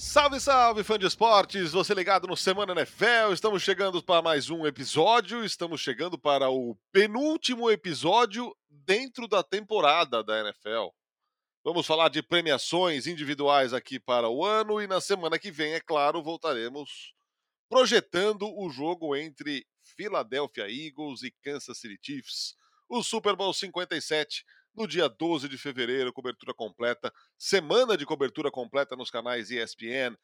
Salve, salve, fã de esportes! Você ligado no Semana NFL, estamos chegando para mais um episódio, estamos chegando para o penúltimo episódio dentro da temporada da NFL. Vamos falar de premiações individuais aqui para o ano e na semana que vem, é claro, voltaremos projetando o jogo entre Philadelphia Eagles e Kansas City Chiefs, o Super Bowl 57 no dia 12 de fevereiro, cobertura completa, semana de cobertura completa nos canais ESPN.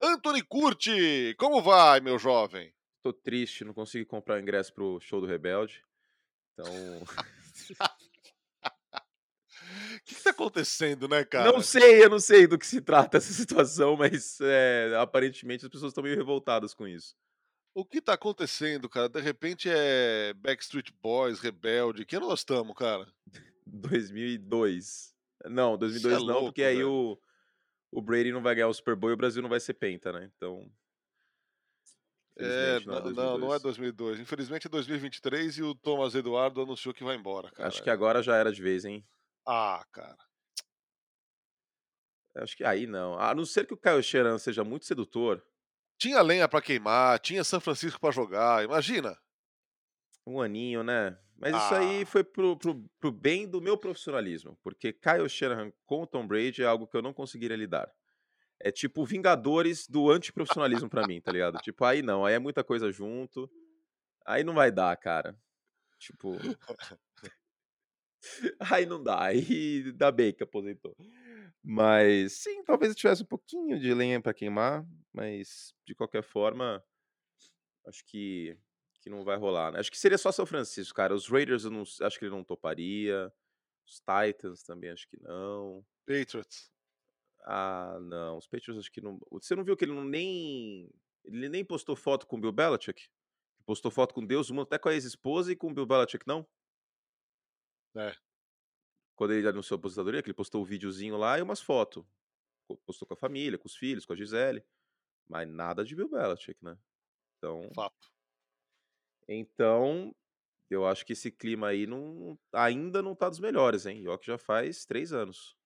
Anthony Curti, como vai, meu jovem? Tô triste, não consegui comprar ingresso pro show do Rebelde. Então. O que, que tá acontecendo, né, cara? Não sei, eu não sei do que se trata essa situação, mas é, aparentemente as pessoas estão meio revoltadas com isso. O que tá acontecendo, cara? De repente é Backstreet Boys, Rebelde. Que nós estamos, cara? 2002. Não, 2002 é não, louco, porque aí o, o Brady não vai ganhar o Super Bowl e o Brasil não vai ser penta, né? Então. É, não, não, não, é 2002. Infelizmente é 2023 e o Thomas Eduardo anunciou que vai embora, cara. Acho que agora já era de vez, hein? Ah, cara. Acho que aí não. A não ser que o Kyle Sheeran seja muito sedutor. Tinha lenha para queimar, tinha São Francisco para jogar, imagina. Um aninho, né? Mas ah. isso aí foi pro, pro, pro bem do meu profissionalismo, porque Kyle Shanahan com Tom Brady é algo que eu não conseguiria lidar. É tipo Vingadores do antiprofissionalismo para mim, tá ligado? Tipo, aí não, aí é muita coisa junto. Aí não vai dar, cara. Tipo. aí não dá, aí dá bem que aposentou. Mas sim, talvez eu tivesse um pouquinho de lenha para queimar, mas de qualquer forma, acho que que não vai rolar, né? Acho que seria só São Francisco, cara. Os Raiders eu não, acho que ele não toparia. Os Titans também acho que não. Patriots. Ah, não. Os Patriots acho que não. Você não viu que ele não nem. Ele nem postou foto com o Bill Belichick? Ele postou foto com Deus, até com a ex-esposa e com o Bill Belichick, não? É. Quando ele anunciou a aposentadoria, que ele postou o um videozinho lá e umas fotos. Postou com a família, com os filhos, com a Gisele. Mas nada de Bill Belichick, né? Então. Fato. Então, eu acho que esse clima aí não, ainda não tá dos melhores, hein? Que já faz três anos.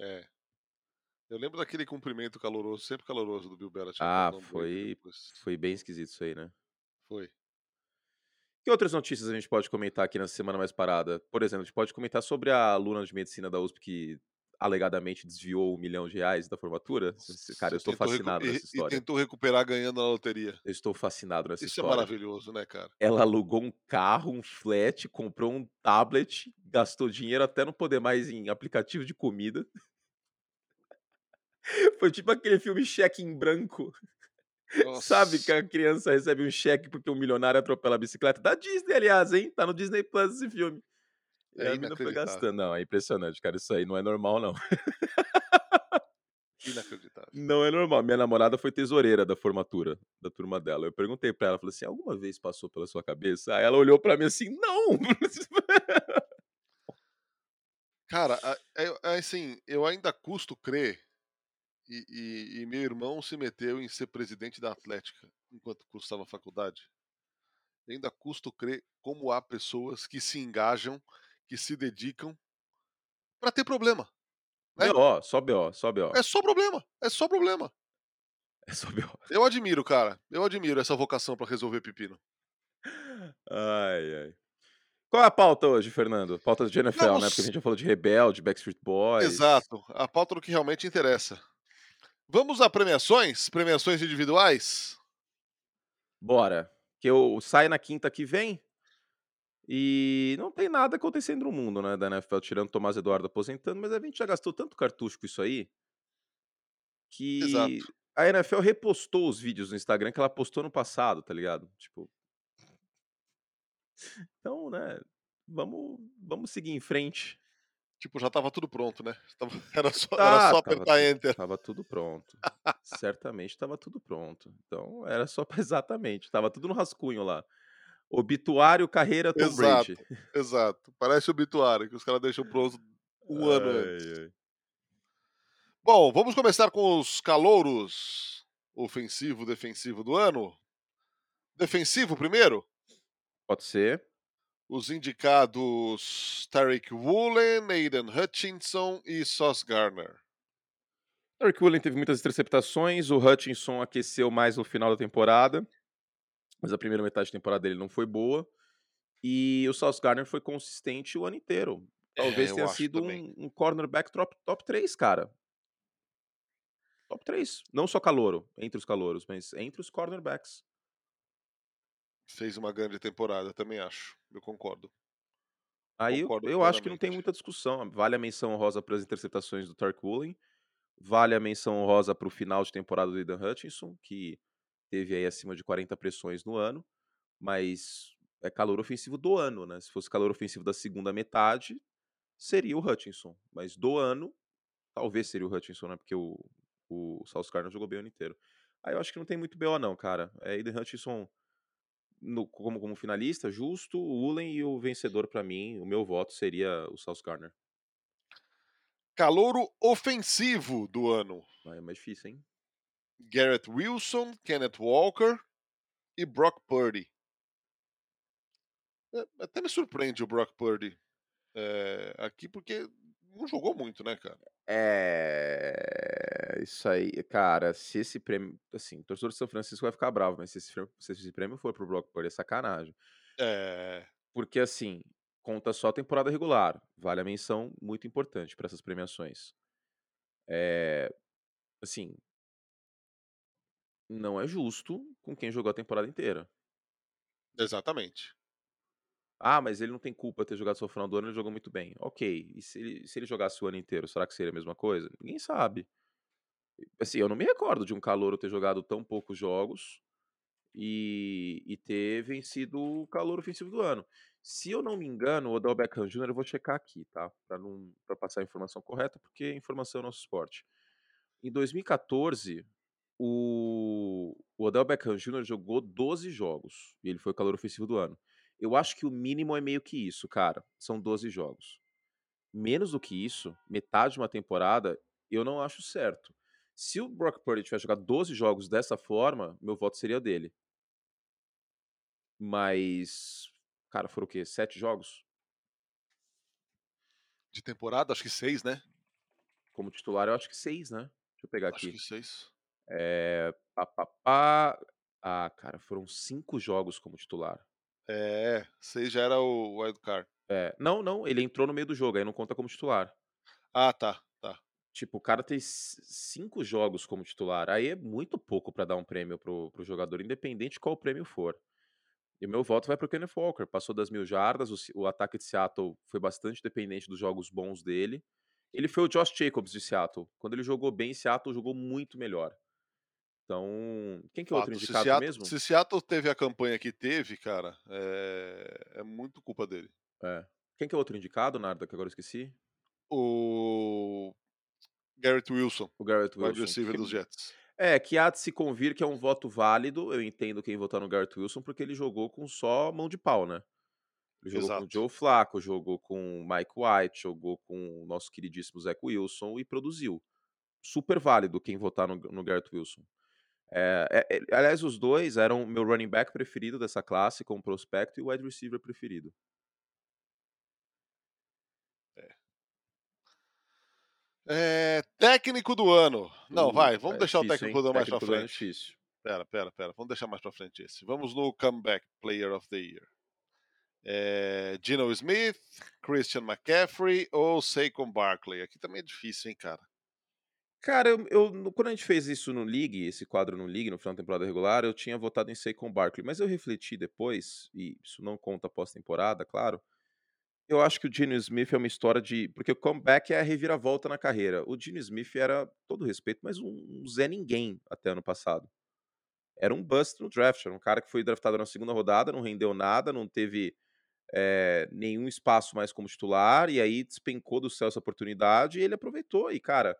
É. Eu lembro daquele cumprimento caloroso, sempre caloroso do Bill Belichick. Ah, foi, foi bem esquisito isso aí, né? Foi. Que outras notícias a gente pode comentar aqui na semana mais parada? Por exemplo, a gente pode comentar sobre a aluna de medicina da USP que alegadamente desviou um milhão de reais da formatura. Cara, eu estou fascinado nessa história. E tentou recuperar ganhando na loteria. Eu estou fascinado nessa Isso história. Isso é maravilhoso, né, cara? Ela alugou um carro, um flat, comprou um tablet, gastou dinheiro até não poder mais em aplicativo de comida. Foi tipo aquele filme Cheque em Branco. Nossa. Sabe que a criança recebe um cheque porque um milionário atropela a bicicleta? Da Disney, aliás, hein? Tá no Disney Plus esse filme. É, a mina foi gastando. Não, é impressionante, cara. Isso aí não é normal, não. Inacreditável. Não é normal. Minha namorada foi tesoureira da formatura da turma dela. Eu perguntei pra ela, falei assim: alguma vez passou pela sua cabeça? Aí ela olhou pra mim assim: não! Cara, é, é, assim, eu ainda custo crer. E, e, e, meu irmão se meteu em ser presidente da Atlética enquanto cursava a faculdade. Ainda custo crer como há pessoas que se engajam que se dedicam para ter problema. Né? BO, só BO, só BO. É só problema, é só problema. É só BO. Eu admiro, cara. Eu admiro essa vocação para resolver pepino. Ai, ai. Qual é a pauta hoje, Fernando? Pauta do NFL, né? Porque a gente já falou de Rebelde, Backstreet Boys. Exato. A pauta do que realmente interessa. Vamos a premiações? Premiações individuais? Bora. Que eu saio na quinta que vem. E não tem nada acontecendo no mundo, né, da NFL, tirando o Tomás Eduardo aposentando, mas a gente já gastou tanto cartucho com isso aí que Exato. a NFL repostou os vídeos no Instagram que ela postou no passado, tá ligado? Tipo. Então, né, vamos, vamos seguir em frente. Tipo, já tava tudo pronto, né? Era só, tá, era só apertar tava, Enter. Tava tudo pronto. Certamente tava tudo pronto. Então, era só exatamente. Tava tudo no rascunho lá. Obituário, carreira, Tom exato, Brady. Exato. Parece obituário, que os caras deixam pronto um ai, ano antes. Ai. Bom, vamos começar com os calouros ofensivo, defensivo do ano. Defensivo primeiro? Pode ser. Os indicados Tarek Woolen, Aiden Hutchinson e Sauce Garner. Eric Woolen teve muitas interceptações, o Hutchinson aqueceu mais no final da temporada, mas a primeira metade da temporada dele não foi boa. E o Sauce Gardner foi consistente o ano inteiro. Talvez É, eu tenha sido um, um cornerback top, top 3, cara. Top 3. Não só calouro, entre os calouros, mas entre os cornerbacks. Fez uma grande temporada, também acho. Eu concordo. Aí eu, Concordo eu acho que não tem muita discussão. Vale a menção honrosa para as interceptações do Tark Woolen. Vale a menção honrosa para o final de temporada do Aidan Hutchinson, que teve aí acima de 40 pressões no ano. Mas é calor ofensivo do ano, né? Se fosse calor ofensivo da segunda metade, seria o Hutchinson. Mas do ano, talvez seria o Hutchinson, né? Porque o, o Gardner jogou bem o ano inteiro. Aí eu acho que não tem muito BO não, cara. É Aiden Hutchinson no- como, como finalista, justo, o Ulen e o vencedor pra mim, o meu voto seria o Sauce Gardner. Calouro ofensivo do ano. É mais difícil, hein? Garrett Wilson, Kenneth Walker e Brock Purdy. É, até me surpreende o Brock Purdy é, aqui, porque não jogou muito, né, cara? É. Isso aí, cara, se esse prêmio. Assim, o torcedor de São Francisco vai ficar bravo, mas se esse, prêmio- se esse prêmio for pro Brock Purdy, é sacanagem. É, Porque, assim, conta só a temporada regular. Vale a menção muito importante para essas premiações. É. Assim. Não é justo com quem jogou a temporada inteira. exatamente. Ah, mas ele não tem culpa ter jogado só no final do ano, ele jogou muito bem. Ok, e se ele, se ele jogasse o ano inteiro, será que seria a mesma coisa? Ninguém sabe. Assim, eu não me recordo de um calouro ter jogado tão poucos jogos e, e ter vencido o calor ofensivo do ano. Se eu não me engano, o Odell Beckham Jr., eu vou checar aqui, tá? Pra, não, pra passar a informação correta, porque informação é nosso esporte. Em 2014, o, o Odell Beckham Jr. jogou 12 jogos e ele foi o calor ofensivo do ano. Eu acho que o mínimo é meio que isso, cara. São 12 jogos. Menos do que isso, metade de uma temporada, eu não acho certo. Se o Brock Purdy tivesse jogado 12 jogos dessa forma, meu voto seria o dele. Mas, cara, foram o quê? Sete jogos? De temporada, acho que seis, né? Como titular, eu acho que seis, né? Deixa eu pegar Acho aqui. que seis. É. Pá, pá, pá. Ah, cara, foram cinco jogos como titular. É, seis já era o wildcard. É, não, não, ele entrou no meio do jogo, aí não conta como titular. Ah, tá, tá. Tipo, o cara tem cinco jogos como titular. Aí é muito pouco pra dar um prêmio pro, pro jogador, independente de qual prêmio for. E o meu voto vai pro Kenneth Walker. Passou das mil jardas, o, o ataque de Seattle foi bastante dependente dos jogos bons dele. Ele foi o Josh Jacobs de Seattle. Quando ele jogou bem, Seattle jogou muito melhor. Então, quem que é outro Fato, se, indicado Seattle, mesmo? se Seattle teve a campanha que teve, cara, é, é muito culpa dele. É. Quem que é outro indicado, Narda, que agora eu esqueci? O Garrett Wilson, O Garrett wide Wilson. receiver que- dos Jets. É, que há de se convir que é um voto válido. Eu entendo quem votar no Garrett Wilson, porque ele jogou com só mão de pau, né? Ele jogou com o Exato. Joe Flacco, jogou com o Mike White, jogou com o nosso queridíssimo Zach Wilson e produziu. Super válido quem votar no, no Garrett Wilson. É, é, é, aliás, os dois eram o meu running back preferido dessa classe, como prospecto, e o wide receiver preferido. É, técnico do ano. Não, Uh, vai, vamos é deixar o difícil, técnico hein? do ano mais pra Técnico do ano é frente. difícil. Pera, pera, pera. Vamos deixar mais pra frente esse. Vamos no Comeback Player of the Year. É, Gino Smith, Christian McCaffrey ou Saquon Barkley? Aqui também é difícil, hein, cara? Cara, eu, eu- quando a gente fez isso no League, esse quadro no League, no final da temporada regular, eu tinha votado em Saquon Barkley, mas eu refleti depois, e isso não conta pós-temporada, claro. Eu acho que o Geno Smith é uma história de. Porque o comeback é a reviravolta na carreira. O Geno Smith era, todo respeito, mas um, um Zé Ninguém até ano passado. Era um bust no draft, era um cara que foi draftado na segunda rodada, não rendeu nada, não teve é, nenhum espaço mais como titular, e aí despencou do céu essa oportunidade e ele aproveitou. E, cara,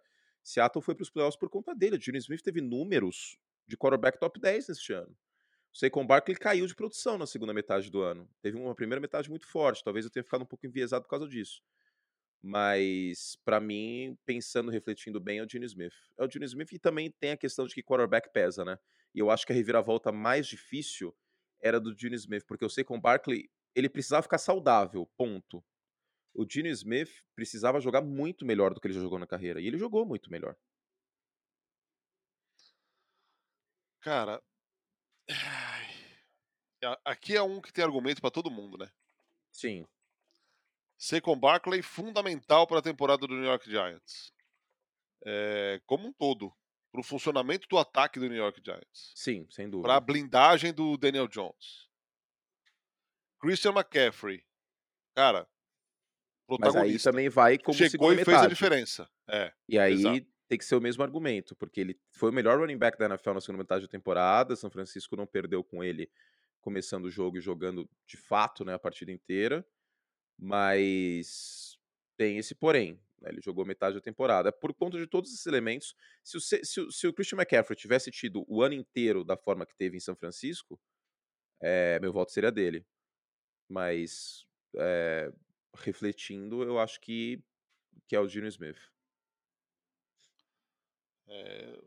Seattle foi para os playoffs por conta dele. O Geno Smith teve números de quarterback top 10 neste ano. O Saquon Barkley caiu de produção na segunda metade do ano. Teve uma primeira metade muito forte. Talvez eu tenha ficado um pouco enviesado por causa disso. Mas, para mim, pensando, refletindo bem, é o Gene Smith. É o Gene Smith e também tem a questão de que quarterback pesa, né? E eu acho que a reviravolta mais difícil era do Gene Smith, porque eu sei que o Barkley, ele precisava ficar saudável, ponto. O Gene Smith precisava jogar muito melhor do que ele já jogou na carreira. E ele jogou muito melhor. Cara, aqui é um que tem argumento para todo mundo, né? Sim. Saquon Barkley fundamental para a temporada do New York Giants. É, como um todo, para o funcionamento do ataque do New York Giants. Sim, sem dúvida. Para a blindagem do Daniel Jones. Christian McCaffrey, cara. Mas aí também vai como Chegou e metade. fez a diferença. É, e aí exato. tem que ser o mesmo argumento, porque ele foi o melhor running back da NFL na segunda metade da temporada. São Francisco não perdeu com ele começando o jogo e jogando de fato né, a partida inteira. Mas tem esse porém. Né, ele jogou metade da temporada. Por conta de todos esses elementos, se o, se, se o Christian McCaffrey tivesse tido o ano inteiro da forma que teve em São Francisco, é, meu voto seria dele. Mas é, refletindo, eu acho que, que é o Gino Smith. É...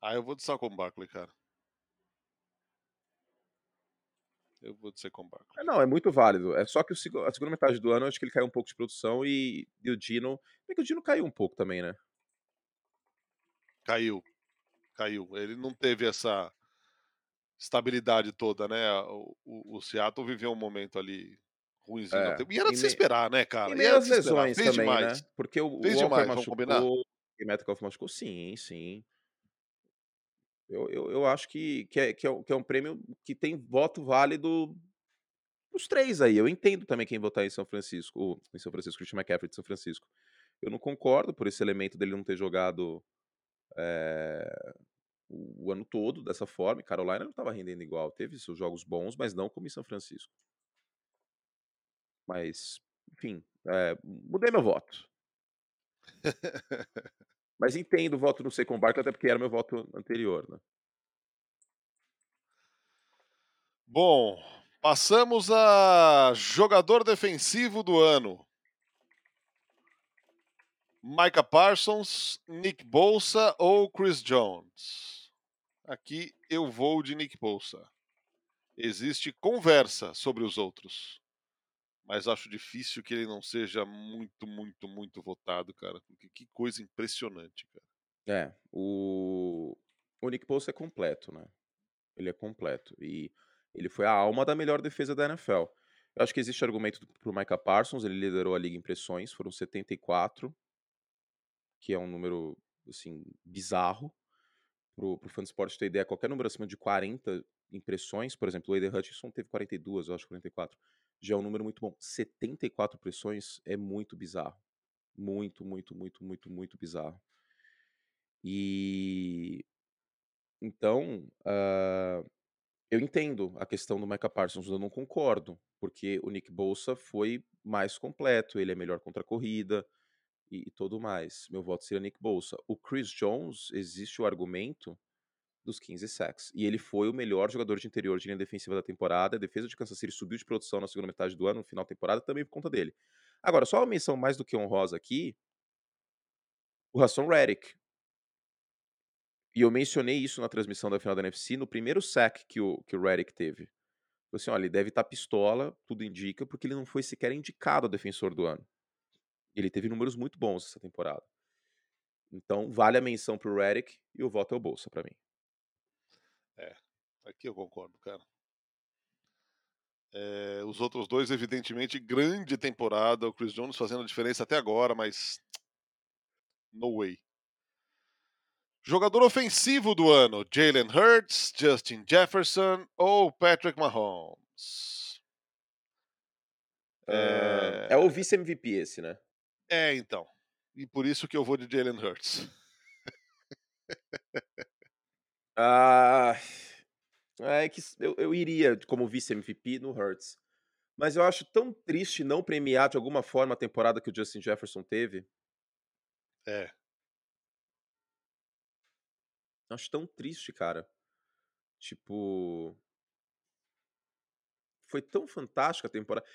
Ah, eu vou de Saquon Barkley, cara. Eu vou de Saquon Barkley. É, não, é muito válido. É só que o, a segunda metade do ano eu acho que ele caiu um pouco de produção e, e o Dino. Bem que o Dino caiu um pouco também, né? Caiu. Caiu. Ele não teve essa estabilidade toda, né? O, o, o Seattle viveu um momento ali ruimzinho. É. E era de se esperar, né, cara? E meio as lesões também, né? demais. né? Porque o, Fez o Walker demais, machucou, e Metcalf machucou, sim, sim. Eu, eu, eu acho que, que, é, que, é, que é um prêmio que tem voto válido os três aí. Eu entendo também quem votar em São Francisco, em São Francisco, Christian McCaffrey de São Francisco. Eu não concordo por esse elemento dele não ter jogado é, o, ano todo dessa forma. E Carolina não estava rendendo igual. Teve seus jogos bons, mas não como em São Francisco. Mas, enfim, é, mudei meu voto. mas entendo o voto no Secon Barkley, até porque era meu voto anterior, né? Bom, passamos a jogador defensivo do ano. Micah Parsons, Nick Bolsa ou Chris Jones? Aqui eu vou de Nick Bolsa. Existe conversa sobre os outros. Mas acho difícil que ele não seja muito, muito, muito votado, cara. Porque que coisa impressionante, cara. É, o, o Nick Bolsa é completo, né? Ele é completo. E ele foi a alma da melhor defesa da NFL. Eu acho que existe argumento pro Micah Parsons, ele liderou a liga em pressões, foram 74, que é um número, assim, bizarro pro fã de esporte ter ideia, qualquer número acima de 40 impressões, por exemplo, o Aiden Hutchinson teve 42, eu acho 44, já é um número muito bom. 74 pressões é muito bizarro. Muito, muito, muito, muito, muito bizarro. E então, uh, eu entendo a questão do Micah Parsons, eu não concordo, porque o Nick Bolsa foi mais completo, ele é melhor contra a corrida, e, e mais. Meu voto seria Nick Bolsa. O Chris Jones, existe o argumento dos 15 sacks. E ele foi o melhor jogador de interior de linha defensiva da temporada. A defesa de Kansas City subiu de produção na segunda metade do ano, no final da temporada, também por conta dele. Agora, só uma menção mais do que honrosa aqui, o Hassan Reddick. E eu mencionei isso na transmissão da final da NFC, no primeiro sack que o, que o Reddick teve. Assim, olha, ele deve estar tá pistola, tudo indica, porque ele não foi sequer indicado a defensor do ano. Ele teve números muito bons essa temporada. Então, vale a menção pro Redick e o voto é o Bolsa para mim. É, aqui eu concordo, cara. É, os outros dois, evidentemente, grande temporada. O Chris Jones fazendo a diferença até agora, mas. No way. Jogador ofensivo do ano: Jalen Hurts, Justin Jefferson ou Patrick Mahomes? É, é o vice-MVP esse, né? É, então. E por isso que eu vou de Jalen Hurts. ah, é que eu, eu iria como vice-MVP no Hurts. Mas eu acho tão triste não premiar de alguma forma a temporada que o Justin Jefferson teve. É. Acho tão triste, cara. Tipo. Foi tão fantástica a temporada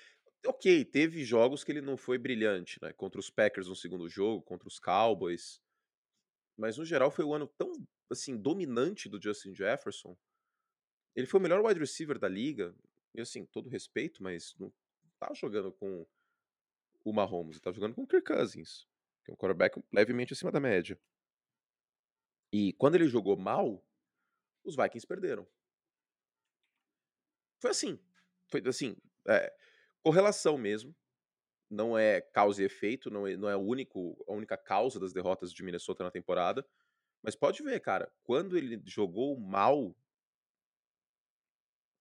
ok, teve jogos que ele não foi brilhante, né? Contra os Packers no segundo jogo, contra os Cowboys. Mas no geral foi um ano tão assim dominante do Justin Jefferson. Ele foi o melhor wide receiver da liga. E assim, todo respeito, mas não tá jogando com o Mahomes, tá jogando com o Kirk Cousins, que é um quarterback levemente acima da média. E quando ele jogou mal, os Vikings perderam. Foi assim. Foi assim. É, correlação mesmo. Não é causa e efeito, não é, não é o único, a única causa das derrotas de Minnesota na temporada. Mas pode ver, cara, quando ele jogou mal,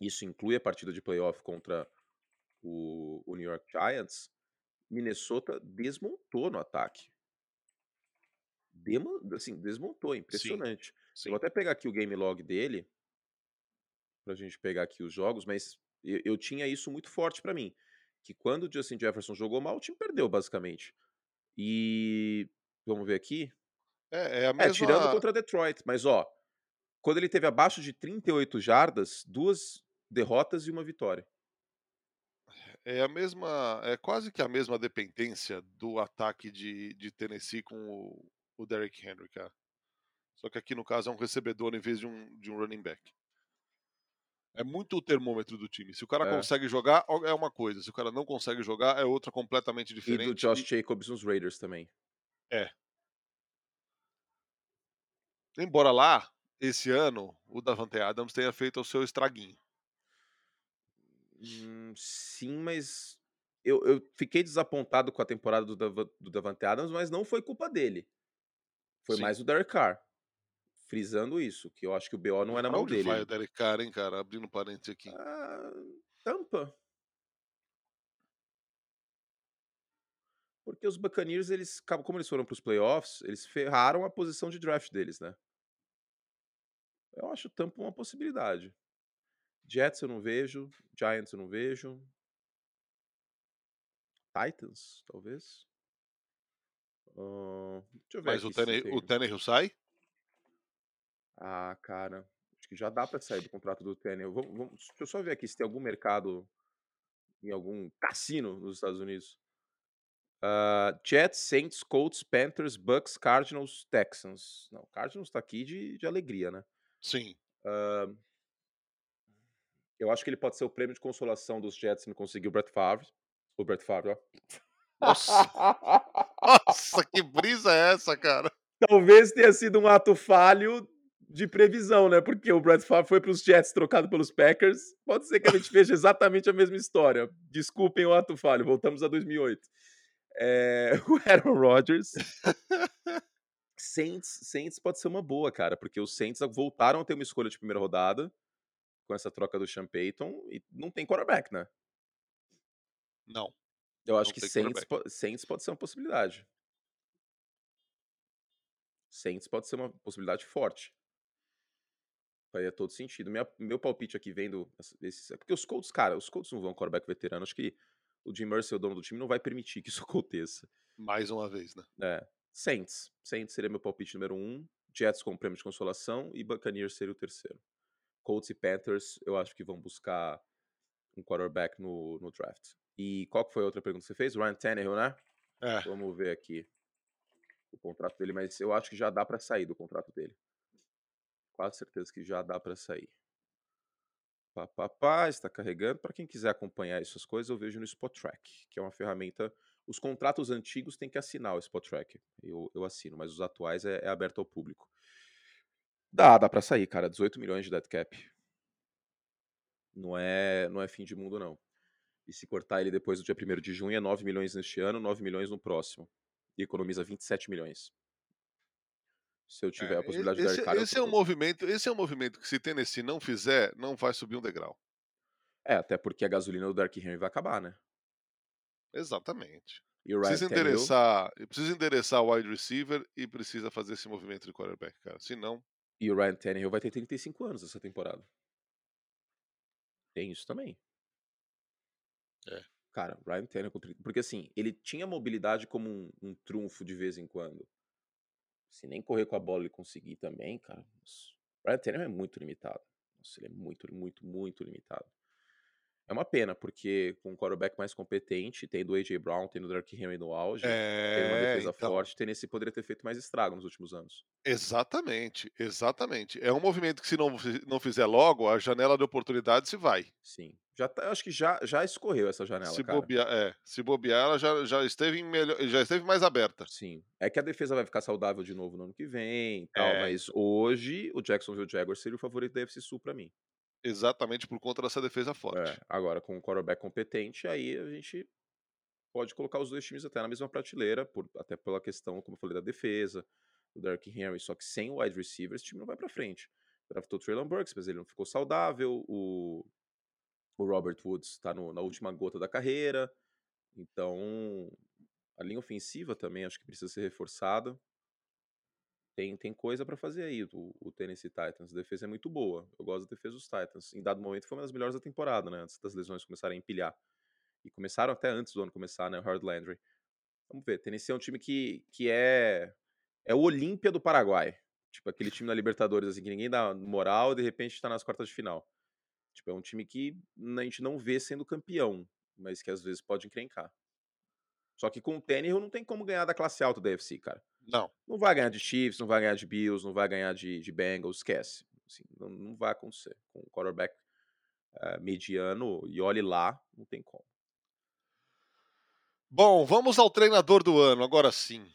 isso inclui a partida de playoff contra o, o New York Giants, Minnesota desmontou no ataque. Demo, assim, desmontou, impressionante. Sim, sim. Vou até pegar aqui o game log dele, pra gente pegar aqui os jogos, mas eu, eu tinha isso muito forte para mim. Que quando o Justin Jefferson jogou mal, o time perdeu, basicamente. E. Vamos ver aqui. É, é a é, mesma... É, tirando contra Detroit. Mas, ó, quando ele teve abaixo de 38 jardas, duas derrotas e uma vitória. É a mesma, é quase que a mesma dependência do ataque de, de Tennessee com o, o Derrick Henry, cara. Só que aqui no caso é um recebedor em vez de um, de um running back. É muito o termômetro do time. Se o cara é. consegue jogar, é uma coisa. Se o cara não consegue jogar, é outra completamente diferente. E do Josh Jacobs nos Raiders também. É. Embora lá, esse ano, o Davante Adams tenha feito o seu estraguinho. Hum, sim, mas eu, eu fiquei desapontado com a temporada do, Dav do Davante Adams, mas não foi culpa dele. Foi sim. mais o Derek Carr. Frisando isso, que eu acho que o BO não é na mão onde dele. vai o Derek Carr, hein, cara? Abrindo parênteses aqui. Ah, tampa. Porque os Buccaneers, eles, como eles foram para os playoffs, eles ferraram a posição de draft deles, né? Eu acho Tampa uma possibilidade. Jets eu não vejo, Giants eu não vejo. Titans, talvez. Uh, deixa eu ver Mas o Tannehill sai? Ah, cara. Acho que já dá para sair do contrato do Tannehill. Vamos, vamos, deixa eu só ver aqui se tem algum mercado em algum cassino nos Estados Unidos. Uh, Jets, Saints, Colts, Panthers, Bucks, Cardinals, Texans. Não, Cardinals tá aqui de, de alegria, né? Sim. Uh, eu acho que ele pode ser o prêmio de consolação dos Jets se não conseguir o Brett Favre. O Brett Favre, ó. Nossa. Nossa, que brisa é essa, cara? Talvez tenha sido um ato falho de previsão, né? Porque o Brett Favre foi para os Jets trocado pelos Packers. Pode ser que a gente veja exatamente a mesma história. Desculpem o ato falho, voltamos a 2008. É, o Aaron Rodgers. Saints, Saints pode ser uma boa, cara, porque os Saints voltaram a ter uma escolha de primeira rodada com essa troca do Sean Payton e não tem quarterback, né? Não. Eu acho que Saints, Saints pode ser uma possibilidade. Saints pode ser uma possibilidade forte. Faria todo sentido. Minha, meu palpite aqui vendo esses. É porque os Colts, cara, os Colts não vão quarterback veterano. Acho que o Jim Mercer, o dono do time, não vai permitir que isso aconteça. Mais uma vez, né? É. Saints. Saints seria meu palpite número um. Jets com prêmio de consolação e Buccaneers seria o terceiro. Colts e Panthers, eu acho que vão buscar um quarterback no, no draft. E qual que foi a outra pergunta que você fez? Ryan Tannehill, né? É. Vamos ver aqui o contrato dele, mas eu acho que já dá para sair do contrato dele. Quase certeza que já dá para sair. Papapá, está carregando. Para quem quiser acompanhar essas coisas, eu vejo no Spot Track, que é uma ferramenta. Os contratos antigos têm que assinar o Spot Track. Eu, eu assino, mas os atuais é, é aberto ao público. Dá, dá para sair, cara. 18 milhões de dead cap. Não é, não é fim de mundo, não. E se cortar ele depois do dia 1 de junho, é 9 milhões neste ano, 9 milhões no próximo. E economiza 27 milhões. Se eu tiver é, a possibilidade esse, de dar cara, esse é um movimento, esse é um movimento que se Tennessee não fizer, não vai subir um degrau. É, até porque a gasolina do Dark Henry vai acabar, né? Exatamente. E o precisa endereçar, precisa endereçar o wide receiver e precisa fazer esse movimento de quarterback, cara. Senão, e o Ryan Tannehill vai ter 35 anos essa temporada. Tem isso também. É. Cara, Ryan Tannehill com 30... Porque assim, ele tinha mobilidade como um, um trunfo de vez em quando. Se nem correr com a bola ele conseguir também, cara. O Ryan Tannehill é muito limitado. Nossa, ele é muito, muito, muito limitado. É uma pena, porque com um quarterback mais competente, tendo o A.J. Brown, tendo o Dark Henry no auge, é, tendo uma defesa então... forte, Tennessee poderia ter feito mais estrago nos últimos anos. Exatamente, exatamente. É um movimento que se não, não fizer logo, a janela de oportunidade se vai. Sim, Já tá, eu acho que já, já escorreu essa janela, Se cara. bobear, é, se bobear, ela já, já esteve em melhor, já esteve mais aberta. Sim. É que a defesa vai ficar saudável de novo no ano que vem tal, É. mas hoje o Jacksonville Jaguars seria o favorito da FC Sul pra mim. Exatamente por conta dessa defesa forte. É, agora com o quarterback competente, aí a gente pode colocar os dois times até na mesma prateleira, por, até pela questão, como eu falei, da defesa, do Derrick Henry, só que sem o wide receiver, esse time não vai pra frente. Draftou o Traylon Burks, mas ele não ficou saudável, o, o Robert Woods tá no- na última gota da carreira, então a linha ofensiva também acho que precisa ser reforçada. Tem, tem coisa pra fazer aí, o, o Tennessee Titans. A defesa é muito boa. Eu gosto da defesa dos Titans. Em dado momento foi uma das melhores da temporada, né? Antes das lesões começarem a empilhar. E começaram até antes do ano começar, né? Hard Landry. Vamos ver. Tennessee é um time que, que é. É o Olímpia do Paraguai. Tipo, aquele time na Libertadores, assim, que ninguém dá moral e de repente tá nas quartas de final. Tipo, é um time que a gente não vê sendo campeão, mas que às vezes pode encrencar. Só que com o Tannehill não tem como ganhar da classe alta da UFC, cara. Não. Não vai ganhar de Chiefs, não vai ganhar de Bills, não vai ganhar de, de Bengals, esquece. Assim, não, não vai acontecer. Com o quarterback eh, mediano, e olhe lá, não tem como. Bom, vamos ao treinador do ano, agora sim.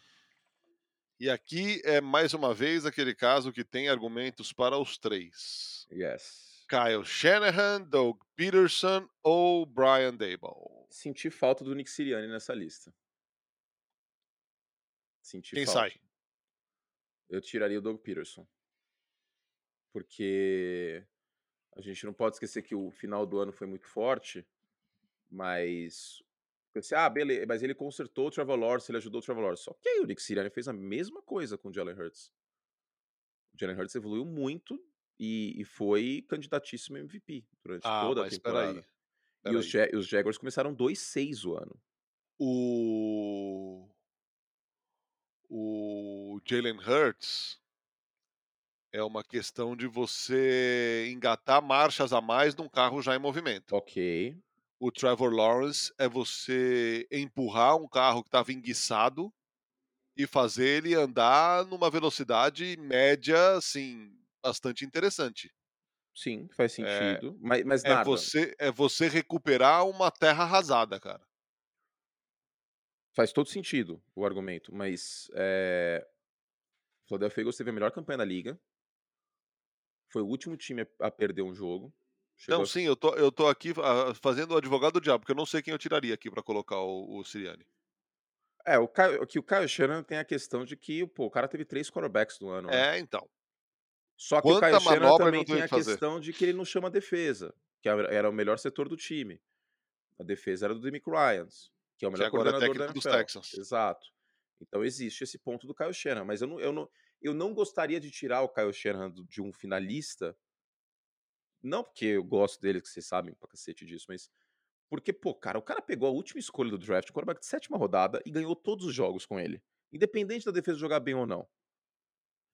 E aqui é mais uma vez aquele caso que tem argumentos para os três: Yes. Kyle Shanahan, Doug Peterson ou Brian Dable. Senti falta do Nick Sirianni nessa lista. Senti Quem falta. sai? Eu tiraria o Doug Peterson. Porque a gente não pode esquecer que o final do ano foi muito forte, mas. Pensei, ah, beleza, mas ele consertou o Trevor Lawrence, ele ajudou o Trevor Lawrence. Ok, o Nick Sirianni fez a mesma coisa com o Jalen Hurts. O Jalen Hurts evoluiu muito e, e foi candidatíssimo MVP durante Ah, toda a temporada. peraí. E os, Ja- os Jaguars começaram 2-6 o ano. O. O Jalen Hurts é uma questão de você engatar marchas a mais num carro já em movimento. Ok. O Trevor Lawrence é você empurrar um carro que estava enguiçado e fazer ele andar numa velocidade média, assim, bastante interessante. Sim, faz sentido. mas, mas É nada. você, é você recuperar uma terra arrasada, cara. Faz todo sentido o argumento, mas é... o Philadelphia Eagles teve a melhor campanha da liga. Foi o último time a perder um jogo. Chegou Não, a- sim, eu tô, eu tô aqui ah, fazendo o advogado do diabo, porque eu não sei quem eu tiraria aqui pra colocar o, o Siriani. É, o Kyle, que o Kyle Shanahan tem a questão de que pô, o cara teve três quarterbacks no ano. né? É, então. Só que o quanta Shanahan manobra ele também tem a fazer? questão de que ele não chama a defesa, que era era o melhor setor do time. A defesa era do Demick Ryans, que é o Que melhor agora é coordenador da técnico dos NFL. Texans. Exato. Então existe esse ponto do Kyle Shanahan, mas eu não, eu não, eu não gostaria de tirar o Kyle Shanahan do- de um finalista, não porque eu gosto dele, que vocês sabem pra cacete disso, mas porque, pô, cara, o cara pegou a última escolha do draft, o quarterback de sétima rodada, e ganhou todos os jogos com ele. Independente da defesa jogar bem ou não.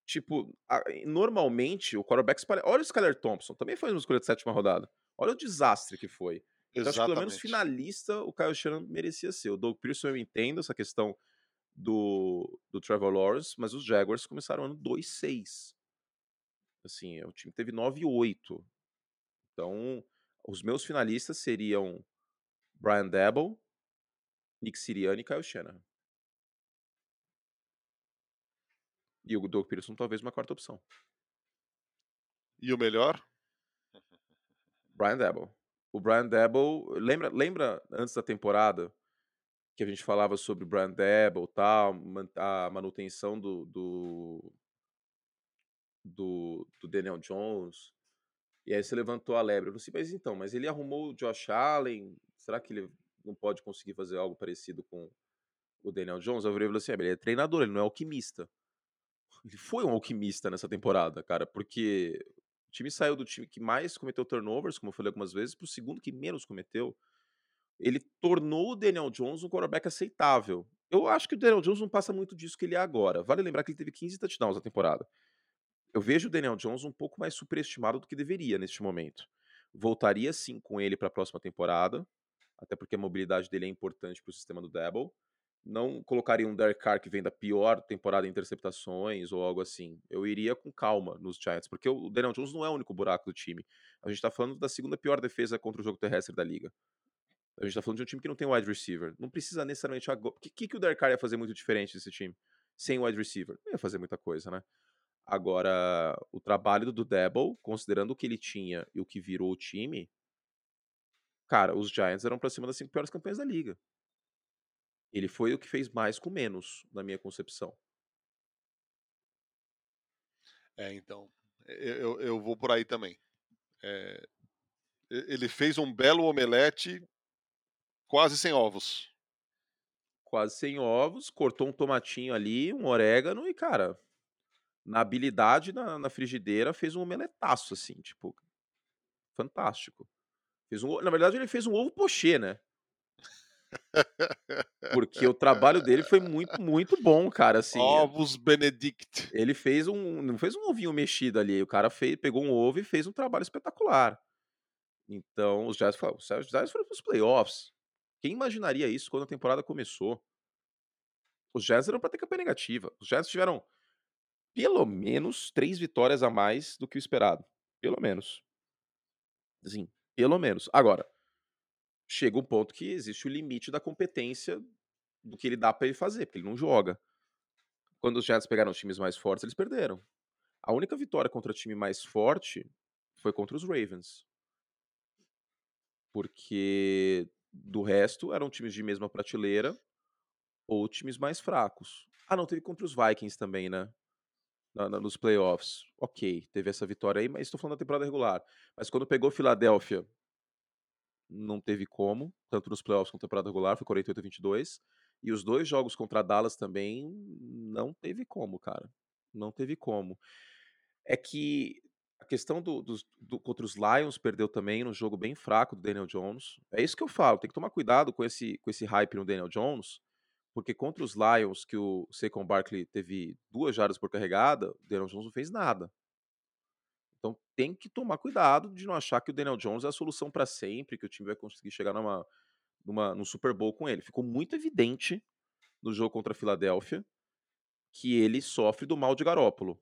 Tipo, a- normalmente o quarterback. Olha o Skyler Thompson, também foi uma escolha de sétima rodada. Olha o desastre que foi. Então, acho que pelo menos finalista o Kyle Shanahan merecia ser. O Doug Pearson eu entendo essa questão do, do Trevor Lawrence, mas os Jaguars começaram o ano 2-6. Assim, o time teve 9-8. Então, os meus finalistas seriam Brian Dabble, Nick Sirianni e Kyle Shanahan. E o Doug Pearson talvez uma quarta opção. E o melhor? Brian Dabble. O Brian Dabble, lembra, lembra antes da temporada que a gente falava sobre o Brian Dabble, tal, a manutenção do do, do do Daniel Jones. E aí você levantou a lebre. Eu falei assim, mas então, mas ele arrumou o Josh Allen, será que ele não pode conseguir fazer algo parecido com o Daniel Jones? Eu falei assim, "Ah, ele é treinador, ele não é alquimista. Ele foi um alquimista nessa temporada, cara, porque o time saiu do time que mais cometeu turnovers, como eu falei algumas vezes, pro segundo que menos cometeu. Ele tornou o Daniel Jones um quarterback aceitável. Eu acho que o Daniel Jones não passa muito disso que ele é agora. Vale lembrar que ele teve 15 touchdowns na temporada. Eu vejo o Daniel Jones um pouco mais superestimado do que deveria neste momento. Voltaria sim com ele para a próxima temporada, até porque a mobilidade dele é importante para o sistema do Dabble. Não colocaria um Derek Carr que vem da pior temporada em interceptações ou algo assim. Eu iria com calma nos Giants, porque o Daniel Jones não é o único buraco do time. A gente tá falando da segunda pior defesa contra o jogo terrestre da liga. A gente tá falando de um time que não tem wide receiver. Não precisa necessariamente agora. O que, que, o Derek Carr ia fazer muito diferente desse time? Sem wide receiver? Não ia fazer muita coisa, né? Agora, o trabalho do Debo, considerando o que ele tinha e o que virou o time, cara, os Giants eram pra cima das cinco piores campanhas da liga. Ele foi o que fez mais com menos, na minha concepção. É, então. Eu, eu vou por aí também. É, ele fez um belo omelete quase sem ovos. Quase sem ovos, cortou um tomatinho ali, um orégano e, cara, na habilidade na, na frigideira, fez um omeletaço, assim, tipo, fantástico. Fez um, na verdade, ele fez um ovo pochê, né? Porque o trabalho dele foi muito, muito bom, cara. Assim, Ovos Benedict. Ele fez um. Não fez um ovinho mexido ali. O cara fez, pegou um ovo e fez um trabalho espetacular. Então, os Giants, os Giants foram para os playoffs. Quem imaginaria isso quando a temporada começou? Os Giants eram para ter campanha negativa. Os Giants tiveram pelo menos três vitórias a mais do que o esperado. Pelo menos. Sim, pelo menos. Agora, chega um ponto que existe o limite da competência do que ele dá para ele fazer, porque ele não joga. Quando os Jets pegaram os times mais fortes, eles perderam. A única vitória contra o time mais forte foi contra os Ravens. Porque do resto eram times de mesma prateleira ou times mais fracos. Ah, não, teve contra os Vikings também, né? na, na, nos playoffs. Ok, teve essa vitória aí, mas estou falando da temporada regular. Mas quando pegou Filadélfia, não teve como, tanto nos playoffs na temporada regular, foi 48 a 22. E os dois jogos contra Dallas também não teve como, cara. Não teve como. É que a questão do, do, do, contra os Lions perdeu também no jogo bem fraco do Daniel Jones. É isso que eu falo, tem que tomar cuidado com esse, com esse hype no Daniel Jones, porque contra os Lions, que o Saquon Barkley teve duas jardas por carregada, o Daniel Jones não fez nada. Então tem que tomar cuidado de não achar que o Daniel Jones é a solução para sempre, que o time vai conseguir chegar numa, numa, num Super Bowl com ele. Ficou muito evidente no jogo contra a Filadélfia que ele sofre do mal de Garópolo.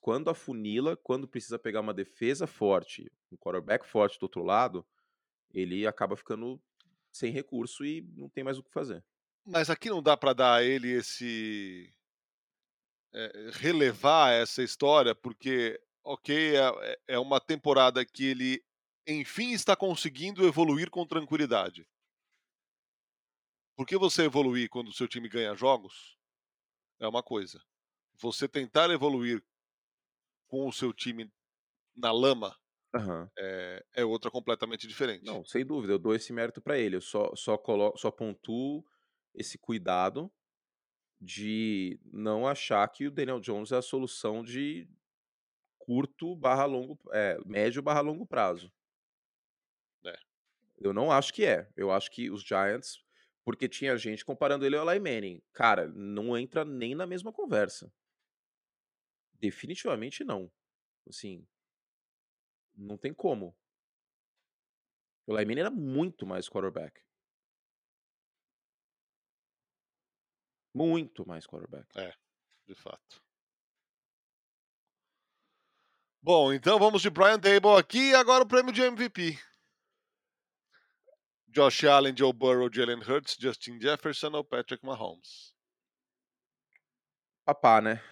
Quando afunila, quando precisa pegar uma defesa forte, um quarterback forte do outro lado, ele acaba ficando sem recurso e não tem mais o que fazer. Mas aqui não dá para dar a ele esse. É, relevar essa história, porque, ok, é, é, é uma temporada que ele, enfim, está conseguindo evoluir com tranquilidade. Porque você evoluir quando o seu time ganha jogos é uma coisa. Você tentar evoluir com o seu time na lama uhum. é, é, outra completamente diferente. Não, sem dúvida, eu dou esse mérito para ele. Eu só, só, colo só pontuo esse cuidado de não achar que o Daniel Jones é a solução de curto barra longo, é, médio barra longo prazo. É. Eu não acho que é. Eu acho que os Giants, porque tinha gente comparando ele ao Eli Manning. Cara, não entra nem na mesma conversa. Definitivamente não. Assim, não tem como. O Eli Manning era muito mais quarterback. Muito mais quarterback. É, de fato. Bom, então vamos de Brian Dable aqui e agora o prêmio de MVP. Josh Allen, Joe Burrow, Jalen Hurts, Justin Jefferson ou Patrick Mahomes? Papá, né?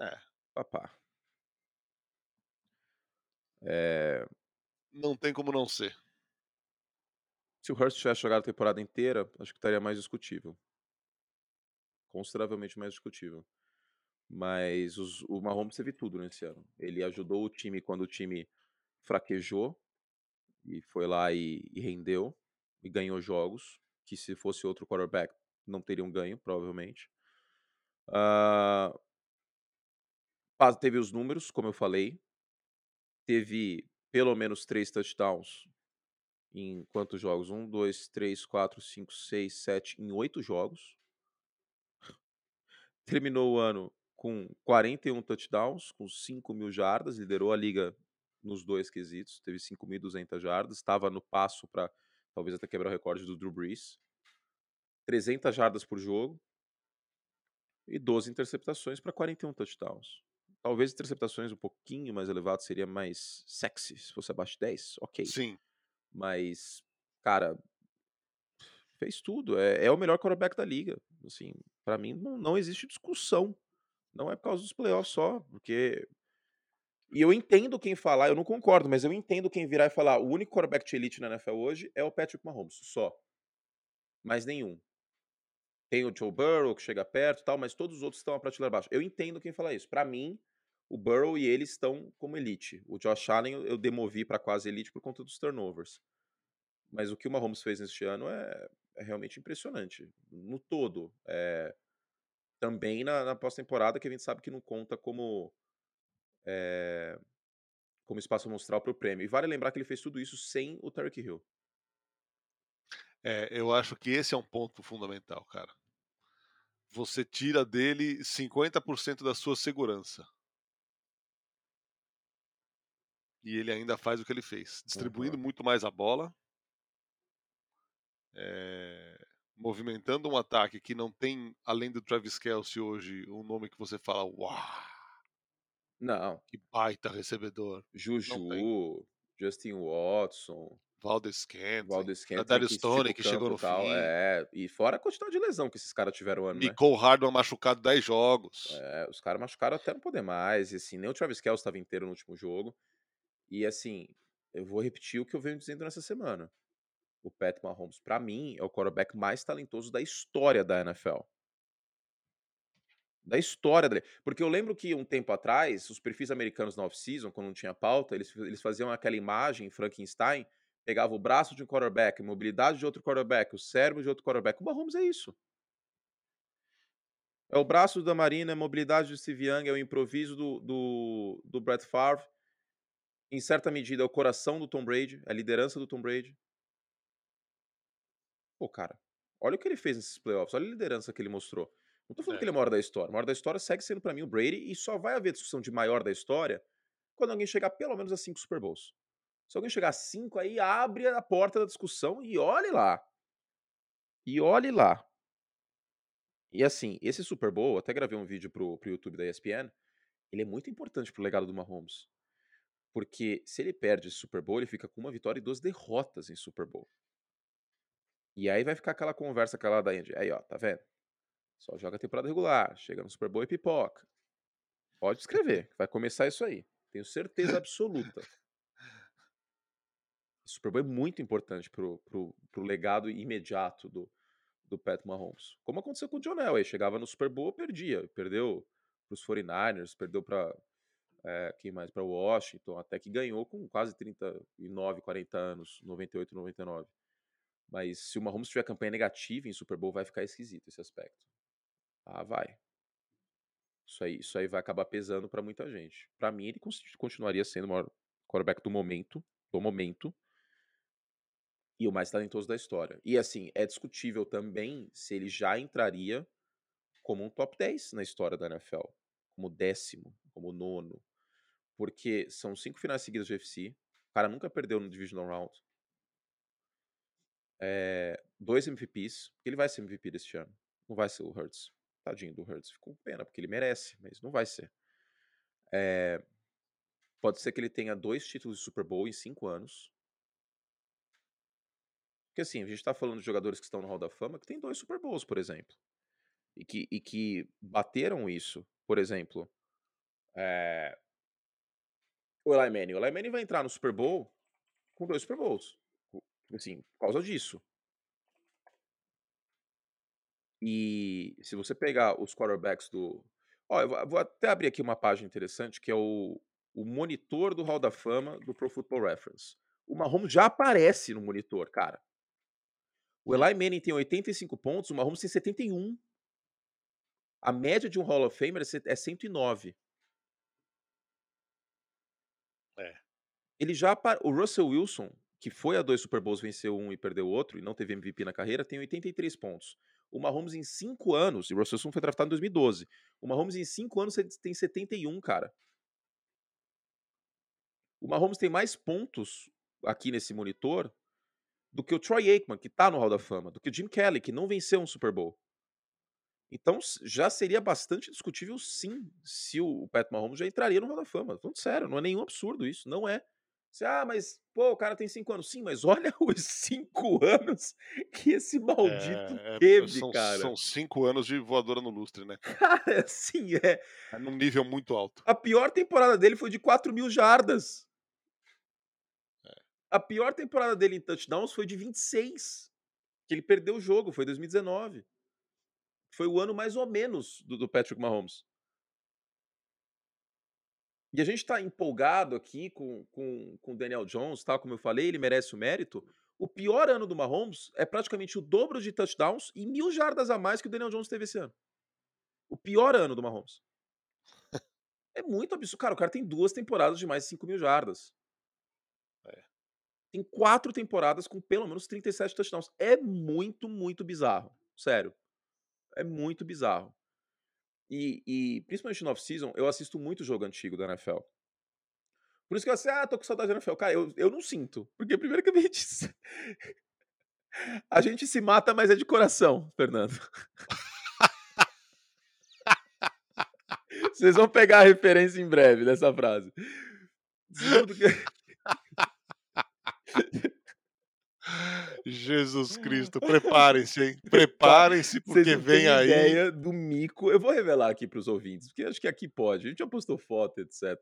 É. Papá. É... Não tem como não ser. Se o Hurts tivesse jogado a temporada inteira, acho que estaria mais discutível consideravelmente mais discutível. Mas os, o Mahomes teve tudo nesse ano. Ele ajudou o time quando o time fraquejou e foi lá e, e rendeu e ganhou jogos que se fosse outro quarterback não teriam ganho, provavelmente. Uh, teve os números, como eu falei. Teve pelo menos três touchdowns em quantos jogos? Um, dois, três, quatro, cinco, seis, sete, em oito jogos terminou o ano com 41 touchdowns, com 5 mil jardas, liderou a liga nos dois quesitos, teve 5.200 jardas, estava no passo para talvez até quebrar o recorde do Drew Brees. 300 jardas por jogo e 12 interceptações para 41 touchdowns. Talvez interceptações um pouquinho mais elevado seria mais sexy se fosse abaixo de 10, ok. Sim. Mas, cara, fez tudo. É, é o melhor quarterback da liga. Assim, para mim não, não existe discussão. Não é por causa dos playoffs só, porque e eu entendo quem falar, eu não concordo, mas eu entendo quem virar e falar: o único quarterback de elite na NFL hoje é o Patrick Mahomes, só. Mais nenhum. Tem o Joe Burrow que chega perto tal, mas todos os outros estão a prateleira abaixo. Eu entendo quem fala isso. Para mim, o Burrow e ele estão como elite. O Josh Allen eu demovi para quase elite por conta dos turnovers. Mas o que o Mahomes fez neste ano é, é realmente impressionante. No todo. É... Também na, na pós-temporada, que a gente sabe que não conta como é, como espaço amostral para o prêmio. E vale lembrar que ele fez tudo isso sem o Tarek Hill. É, eu acho que esse é um ponto fundamental, cara. Você tira dele 50% da sua segurança. E ele ainda faz o que ele fez, distribuindo uhum. muito mais a bola, é, movimentando um ataque que não tem, além do Travis Kelsey hoje, um nome que você fala, uau! Não. Que baita recebedor. Juju, Justin Watson. Valdez Scantling. Darius Stone, que chegou no tal, fim. É, e fora a quantidade de lesão que esses caras tiveram ano, Nicole né? Hardman machucado 10 jogos. É, os caras machucaram até não poder mais. E assim, nem o Travis Kelce estava inteiro no último jogo. E assim, eu vou repetir o que eu venho dizendo nessa semana. O Pat Mahomes, para mim, é o quarterback mais talentoso da história da NFL da história dele. Porque eu lembro que um tempo atrás, os perfis americanos na off-season, quando não tinha pauta, eles, eles faziam aquela imagem Frankenstein, pegava o braço de um quarterback, a mobilidade de outro quarterback, o cérebro de outro quarterback. O Mahomes é isso. É o braço da Marina, é a mobilidade do Steve Young, é o improviso do, do, do Brett Favre. Em certa medida, é o coração do Tom Brady, é a liderança do Tom Brady. Pô, cara, olha o que ele fez nesses playoffs, olha a liderança que ele mostrou. Não tô falando é. que ele é o maior da história. O maior da história segue sendo para mim o Brady e só vai haver discussão de maior da história quando alguém chegar pelo menos a cinco Super Bowls. Se alguém chegar a cinco, aí abre a porta da discussão e olhe lá. E olhe lá. E assim, esse Super Bowl, até gravei um vídeo pro, pro YouTube da ESPN, ele é muito importante pro legado do Mahomes. Porque se ele perde esse Super Bowl, ele fica com uma vitória e duas derrotas em Super Bowl. E aí vai ficar aquela conversa aquela da Andy. Aí, ó, tá vendo? Só joga temporada regular, chega no Super Bowl e pipoca. Pode escrever, vai começar isso aí. Tenho certeza absoluta. O Super Bowl é muito importante pro, pro, pro legado imediato do, do Pat Mahomes. Como aconteceu com o John Elway, chegava no Super Bowl, perdia. Perdeu para os 49ers, perdeu para é, quem mais? Para Washington, até que ganhou com quase 39, 40 anos, 98, 99. Mas se o Mahomes tiver campanha negativa em Super Bowl, vai ficar esquisito esse aspecto. Ah, vai. Isso aí, isso aí vai acabar pesando para muita gente. Para mim, ele continuaria sendo o maior quarterback do momento, do momento, e o mais talentoso da história. E assim, é discutível também se ele já entraria como um top 10 na história da NFL, como décimo, como nono, porque são cinco finais seguidas de UFC, o cara nunca perdeu no Divisional Round, é, dois MVPs, ele vai ser MVP deste ano, não vai ser o Hurts. Tadinho do Hurts. Ficou com pena, porque ele merece, mas não vai ser. É, pode ser que ele tenha dois títulos de Super Bowl em cinco anos. Porque assim, a gente está falando de jogadores que estão no Hall da Fama que tem dois Super Bowls, por exemplo. E que, e que bateram isso. Por exemplo, é, o Eli Manning. O Eli Manning vai entrar no Super Bowl com dois Super Bowls. Assim, por causa disso. E se você pegar os quarterbacks do. Ó, eu vou até abrir aqui uma página interessante que é o, o monitor do Hall da Fama do Pro Football Reference. O Mahomes já aparece no monitor, cara. O Eli Manning tem 85 pontos, o Mahomes tem 71. A média de um Hall of Famer é 109. É. Ele já. O Russell Wilson, que foi a dois Super Bowls, venceu um e perdeu outro, e não teve MVP na carreira, tem 83 pontos. O Mahomes em 5 anos, e o Russell Wilson foi draftado em 2012. O Mahomes em 5 anos tem 71, cara. O Mahomes tem mais pontos aqui nesse monitor do que o Troy Aikman, que tá no Hall da Fama, do que o Jim Kelly, que não venceu um Super Bowl. Então já seria bastante discutível, sim, se o Pat Mahomes já entraria no Hall da Fama. Falando sério, não é nenhum absurdo isso, não é. Você, ah, mas, pô, o cara tem cinco anos. Sim, mas olha os cinco anos que esse maldito é, é teve, são, cara. São cinco anos de voadora no lustre, né? Cara, assim, é. É num nível muito alto. A pior temporada dele foi de 4 mil jardas. É. A pior temporada dele em touchdowns foi de 26. Que ele perdeu o jogo, foi 2019. Foi o ano mais ou menos do, do Patrick Mahomes. E a gente está empolgado aqui com o com, com Daniel Jones, tal, como eu falei, ele merece o mérito. O pior ano do Mahomes é praticamente o dobro de touchdowns e mil jardas a mais que o Daniel Jones teve esse ano. O pior ano do Mahomes. é muito absurdo. Cara, o cara tem duas temporadas de mais de 5 mil jardas. É. Tem quatro temporadas com pelo menos 37 touchdowns. É muito, muito bizarro. Sério. É muito bizarro. E, e principalmente no off-season, eu assisto muito jogo antigo da NFL. Por isso que eu assim, ah, tô com saudade da NFL. Cara, eu, eu não sinto. Porque primeiro que a gente. A gente se mata, mas é de coração, Fernando. Vocês vão pegar a referência em breve dessa frase. Segundo que. Jesus Cristo, preparem-se, hein? Preparem-se, porque vem aí. ideia do mico. Eu vou revelar aqui para os ouvintes, porque acho que aqui pode. A gente já postou foto, etc.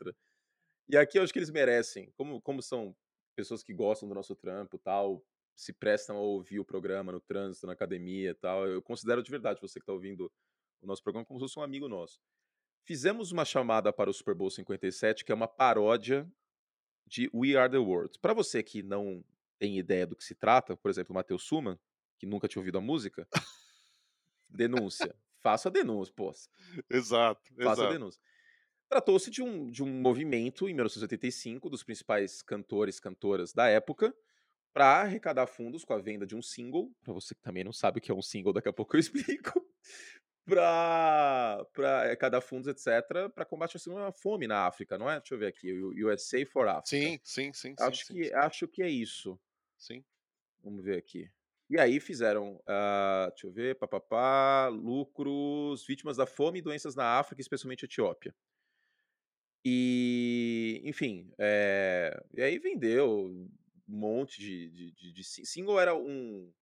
E aqui eu acho que eles merecem, como, como são pessoas que gostam do nosso trampo tal, se prestam a ouvir o programa no trânsito, na academia tal. Eu considero de verdade você que está ouvindo o nosso programa como se fosse um amigo nosso. Fizemos uma chamada para o Super Bowl 57, que é uma paródia de We Are the World. Para você que não tem ideia do que se trata, por exemplo, o Matheus Suman, que nunca tinha ouvido a música, denúncia. Faça a denúncia, pô. Exato. Faça exato. a denúncia. Tratou-se de um, de um movimento, em 1985, dos principais cantores, cantoras da época, para arrecadar fundos com a venda de um single. Para você que também não sabe o que é um single, daqui a pouco eu explico. para arrecadar fundos, etc., para combate assim, a fome na África, não é? Deixa eu ver aqui, o USA for Africa. Sim, sim, sim. Acho, sim, que, sim. acho que é isso. Sim. Vamos ver aqui. E aí fizeram, uh, deixa eu ver, papapá, lucros, vítimas da fome e doenças na África, especialmente Etiópia. E, enfim, é, e aí vendeu um monte de, de, de, de single, era um,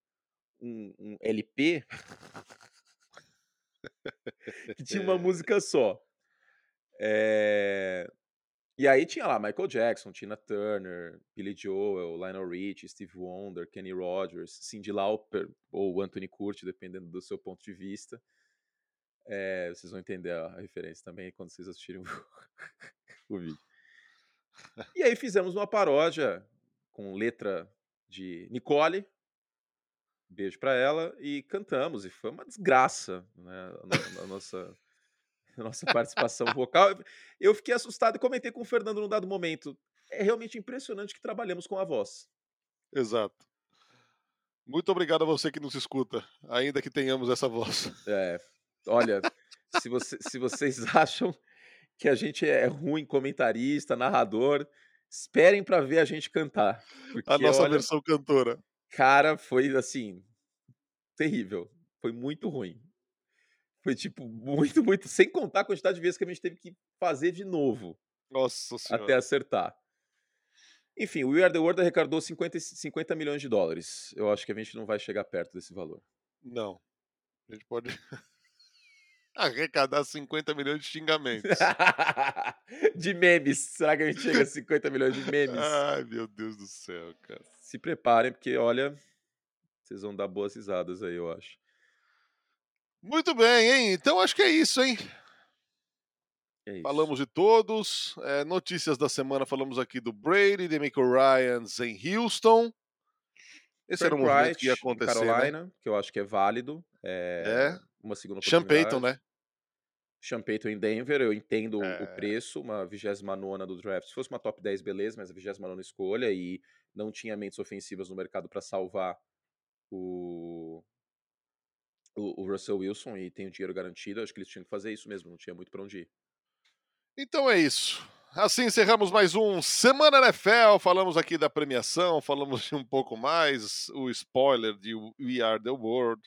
um, um LP que tinha uma música só. É, e aí tinha lá Michael Jackson, Tina Turner, Billy Joel, Lionel Richie, Steve Wonder, Kenny Rogers, Cyndi Lauper ou Anthony Curti, dependendo do seu ponto de vista. É, vocês vão entender a referência também quando vocês assistirem o, o vídeo. E aí fizemos uma paródia com letra de Nicole, beijo para ela, e cantamos, e foi uma desgraça né, a nossa nossa participação vocal. Eu fiquei assustado e comentei com o Fernando num dado momento. É realmente impressionante que trabalhamos com a voz. Exato. Muito obrigado a você que nos escuta, ainda que tenhamos essa voz. É, olha, se, você, se vocês acham que a gente é ruim comentarista, narrador, esperem para ver a gente cantar. Porque, a nossa olha, versão cantora. Cara, foi assim, terrível. Foi muito ruim. Foi, tipo, muito, muito. Sem contar a quantidade de vezes que a gente teve que fazer de novo. Nossa senhora. Até acertar. Enfim, o We Are the World arrecadou 50, 50 milhões de dólares. Eu acho que a gente não vai chegar perto desse valor. Não. A gente pode arrecadar 50 milhões de xingamentos. de memes. Será que a gente chega a 50 milhões de memes? Ai, meu Deus do céu, cara. Se preparem, porque olha, vocês vão dar boas risadas aí, eu acho. Muito bem, hein? Então acho que é isso, hein? É falamos de todos. É, notícias da semana, falamos aqui do Brady, de Michael Ryans em Houston. Esse Frank era um movimento Wright, que ia acontecer. Né? Carolina, né? que eu acho que é válido. É, é. uma segunda Sean Payton, né? Sean Payton em Denver, eu entendo é. o preço, uma 29 do draft. Se fosse uma top 10, beleza, mas a 29 escolha e não tinha mentes ofensivas no mercado para salvar o, o, o, Russell Wilson e tem o dinheiro garantido. Acho que eles tinham que fazer isso mesmo, não tinha muito para onde ir. Então é isso. assim encerramos mais um Semana NFL. Falamos aqui da premiação, falamos de um pouco mais, o spoiler de We Are the World.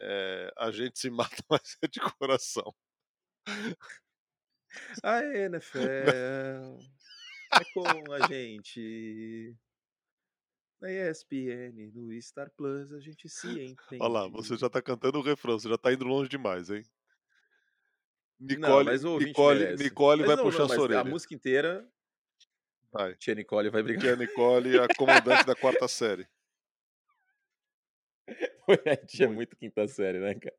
É, a gente se mata, mas é de coração. A NFL é com a gente. Na ESPN, no Star Plus, a gente se entende. Olha lá, você já tá cantando o refrão, você já tá indo longe demais, hein? Não, Nicole, mas o ouvinte Nicole, merece. Nicole Mas vai não, puxar não, sua mas orelha. A música inteira, Vai. tia Nicole vai brigar. Que é a Nicole, a comandante da quarta série. A tia é muito quinta série, né, cara?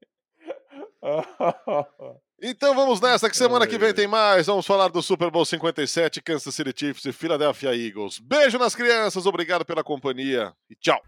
Então vamos nessa, que semana que vem tem mais. Vamos falar do Super Bowl 57, Kansas City Chiefs e Philadelphia Eagles. Beijo nas crianças, obrigado pela companhia e tchau.